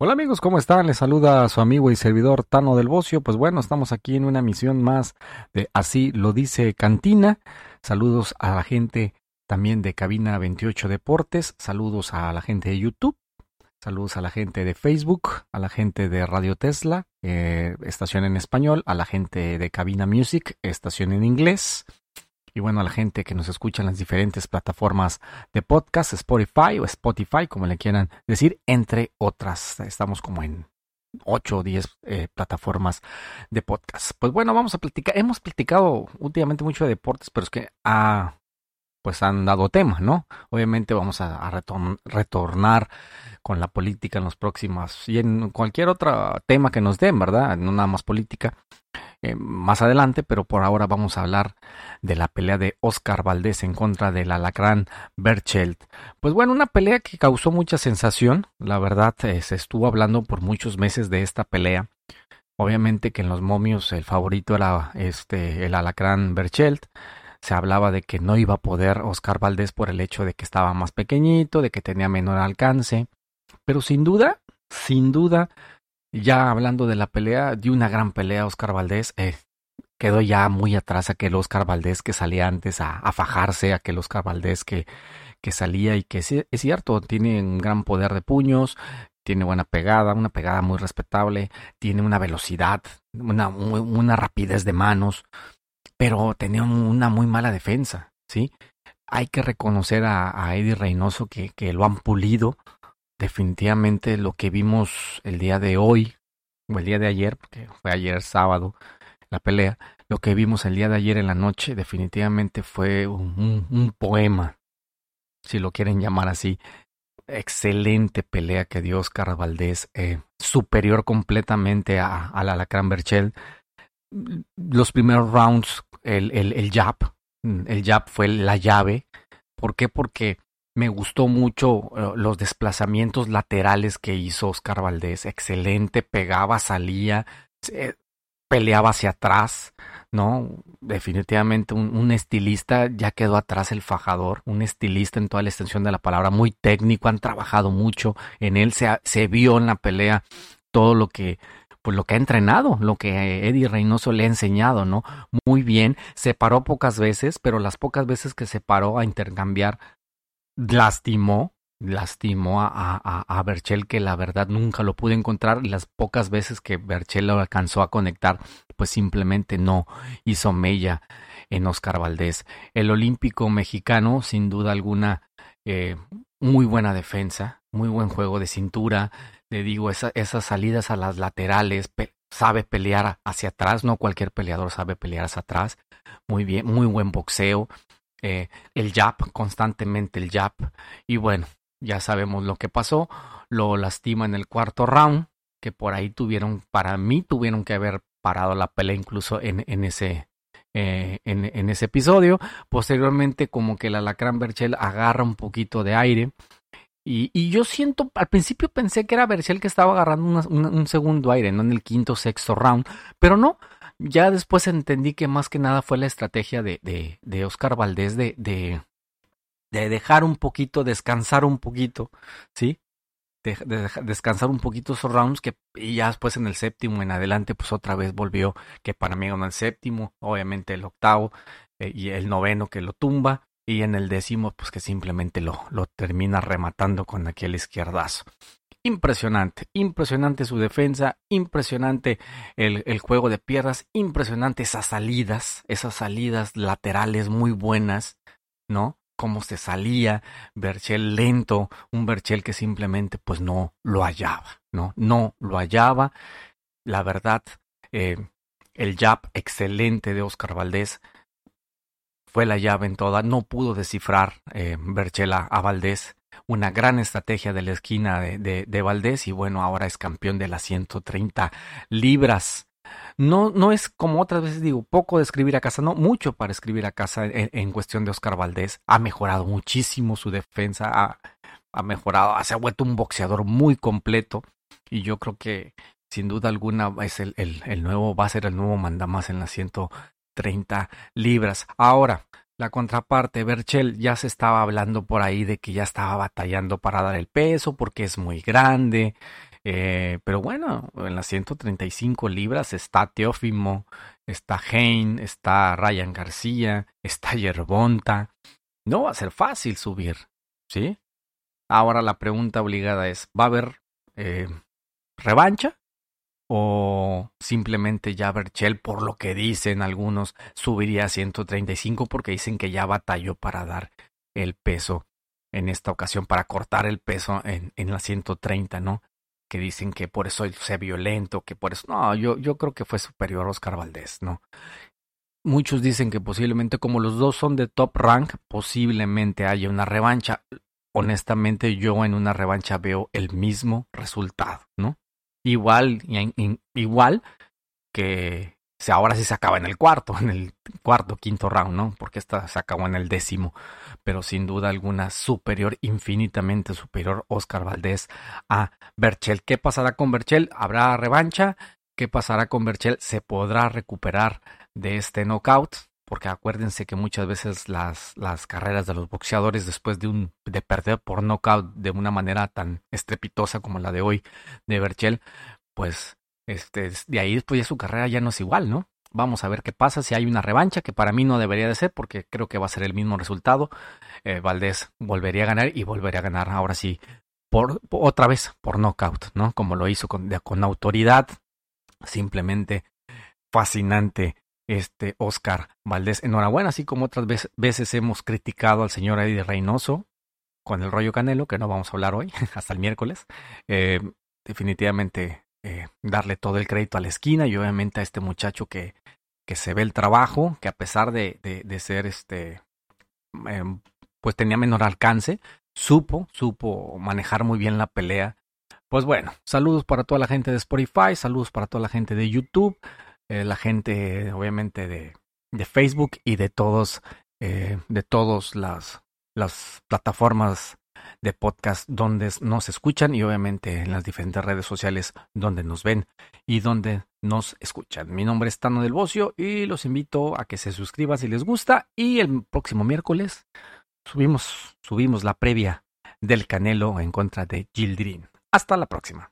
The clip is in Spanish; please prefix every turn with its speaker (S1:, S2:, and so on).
S1: Hola amigos, ¿cómo están? Les saluda su amigo y servidor Tano del Bocio. Pues bueno, estamos aquí en una misión más de Así lo dice Cantina. Saludos a la gente también de Cabina 28 Deportes. Saludos a la gente de YouTube. Saludos a la gente de Facebook, a la gente de Radio Tesla, eh, estación en español, a la gente de Cabina Music, estación en inglés. Y bueno, a la gente que nos escucha en las diferentes plataformas de podcast, Spotify o Spotify, como le quieran decir, entre otras. Estamos como en 8 o 10 eh, plataformas de podcast. Pues bueno, vamos a platicar. Hemos platicado últimamente mucho de deportes, pero es que ah, pues han dado tema, ¿no? Obviamente vamos a, a retornar con la política en los próximos y en cualquier otro tema que nos den, ¿verdad? No nada más política. Eh, más adelante, pero por ahora vamos a hablar de la pelea de Oscar Valdés en contra del alacrán Berchelt. Pues bueno, una pelea que causó mucha sensación, la verdad eh, se estuvo hablando por muchos meses de esta pelea. Obviamente que en los momios el favorito era este el alacrán Berchelt. Se hablaba de que no iba a poder Oscar Valdés por el hecho de que estaba más pequeñito, de que tenía menor alcance. Pero sin duda, sin duda, ya hablando de la pelea, dio una gran pelea Oscar Valdés. Eh, quedó ya muy atrás aquel Oscar Valdés que salía antes a, a fajarse, aquel Oscar Valdés que, que salía y que es, cierto, tiene un gran poder de puños, tiene buena pegada, una pegada muy respetable, tiene una velocidad, una rapidez de manos, pero tenía una muy mala defensa, ¿sí? Hay que reconocer a, a Eddie Reynoso que, que lo han pulido, definitivamente lo que vimos el día de hoy, o el día de ayer, porque fue ayer sábado la pelea, lo que vimos el día de ayer en la noche definitivamente fue un, poema, si lo quieren llamar así. Excelente pelea que dio Oscar Valdés, eh, superior completamente a, al Alacrán Berchel. Los primeros rounds, el, el, el jab, el jab fue la llave. ¿Por qué? Porque me gustó mucho uh, los desplazamientos laterales que hizo Oscar Valdés. Excelente, pegaba, salía, eh, peleaba hacia atrás, ¿no? Definitivamente un, un, estilista, ya quedó atrás el fajador, un estilista en toda la extensión de la palabra, muy técnico, han trabajado mucho en él, se, se vio en la pelea todo lo que pues lo que ha entrenado, lo que Eddie Reynoso le ha enseñado, ¿no? Muy bien, se paró pocas veces, pero las pocas veces que se paró a intercambiar lastimó, lastimó a, a, a Berchel que la verdad nunca lo pude encontrar las pocas veces que Berchel lo alcanzó a conectar pues simplemente no hizo mella en Oscar Valdés. El olímpico mexicano sin duda alguna eh, muy buena defensa, muy buen juego de cintura, le digo esa, esas salidas a las laterales, sabe pelear hacia atrás, no cualquier peleador sabe pelear hacia atrás, muy bien, muy buen boxeo, eh, el jab, constantemente el jab. Y bueno, ya sabemos lo que pasó. Lo lastima en el cuarto round, que por ahí tuvieron, para mí tuvieron que haber parado la pelea incluso en, en ese, eh, en, en, ese episodio. Posteriormente, como que el alacrán Berchel agarra un poquito de aire. Y, y, yo siento, al principio pensé que era Berchel que estaba agarrando un segundo aire, no en el quinto sexto round, pero no, ya después entendí que más que nada fue la estrategia de, de, de Oscar Valdés de, de, de, dejar un poquito, descansar un poquito, ¿sí? De, descansar un poquito esos rounds que y ya después en el séptimo en adelante pues otra vez volvió que para mí ganó el séptimo, obviamente el octavo eh, y el noveno que lo tumba y en el décimo pues que simplemente lo, lo termina rematando con aquel izquierdazo impresionante, impresionante su defensa, impresionante el, el, juego de piernas, impresionante esas salidas, esas salidas laterales muy buenas, ¿no? Cómo se salía, Berchel lento, un Berchel que simplemente pues no lo hallaba, ¿no? No lo hallaba. La verdad, eh, el jab excelente de Oscar Valdés fue la llave en toda, no pudo descifrar eh, Berchel a, Valdés una gran estrategia de la esquina de, de, Valdés y bueno, ahora es campeón de las 130 libras. No, no es como otras veces digo, poco de escribir a casa, no, mucho para escribir a casa en, en cuestión de Oscar Valdés. Ha mejorado muchísimo su defensa, ha, ha mejorado, se ha vuelto un boxeador muy completo y yo creo que sin duda alguna es el, el, el nuevo, va a ser el nuevo mandamás en las 130 libras. Ahora, la contraparte, Berchel, ya se estaba hablando por ahí de que ya estaba batallando para dar el peso porque es muy grande. Eh, pero bueno, en las 135 libras está Teófimo, está Hein, está Ryan García, está Yerbonta. No va a ser fácil subir, ¿sí? Ahora la pregunta obligada es, ¿va a haber eh, revancha? ¿O simplemente ya Berchel, por lo que dicen algunos, subiría a 135 porque dicen que ya batalló para dar el peso en esta ocasión, para cortar el peso en, en la 130, ¿no? Que dicen que por eso sea violento, que por eso... No, yo, yo creo que fue superior a Oscar Valdés, ¿no? Muchos dicen que posiblemente como los dos son de top rank, posiblemente haya una revancha honestamente yo en una revancha veo el mismo resultado, ¿no? Igual, igual que ahora sí se acaba en el cuarto, en el cuarto, quinto round, ¿no? Porque esta se acabó en el décimo, pero sin duda alguna superior, infinitamente superior Oscar Valdés a Berchel. ¿Qué pasará con Berchel? ¿Habrá revancha? ¿Qué pasará con Berchel? ¿Se podrá recuperar de este knockout? Porque acuérdense que muchas veces las, las carreras de los boxeadores después de, un, de perder por knockout de una manera tan estrepitosa como la de hoy de Berchel, pues este, de ahí después ya su carrera ya no es igual, ¿no? Vamos a ver qué pasa si hay una revancha, que para mí no debería de ser, porque creo que va a ser el mismo resultado. Eh, Valdés volvería a ganar y volvería a ganar ahora sí, por, otra vez, por knockout, ¿no? Como lo hizo con, con autoridad, simplemente fascinante este Oscar Valdés. Enhorabuena, así como otras veces, hemos criticado al señor Eddie Reynoso con el rollo Canelo, que no vamos a hablar hoy, hasta el miércoles. Eh, definitivamente eh, darle todo el crédito a la esquina y obviamente a este muchacho que, que se ve el trabajo, que a pesar de, de, ser este, em, pues tenía menor alcance, supo, supo manejar muy bien la pelea. Pues bueno, saludos para toda la gente de Spotify, saludos para toda la gente de YouTube. Eh, la gente obviamente de, Facebook y de todos, eh, de todas las, las plataformas de podcast donde nos escuchan y obviamente en las diferentes redes sociales donde nos ven y donde nos escuchan. Mi nombre es Tano del Bocio y los invito a que se suscriban si les gusta y el próximo miércoles subimos, subimos la previa del Canelo en contra de Gildrin. Hasta la próxima.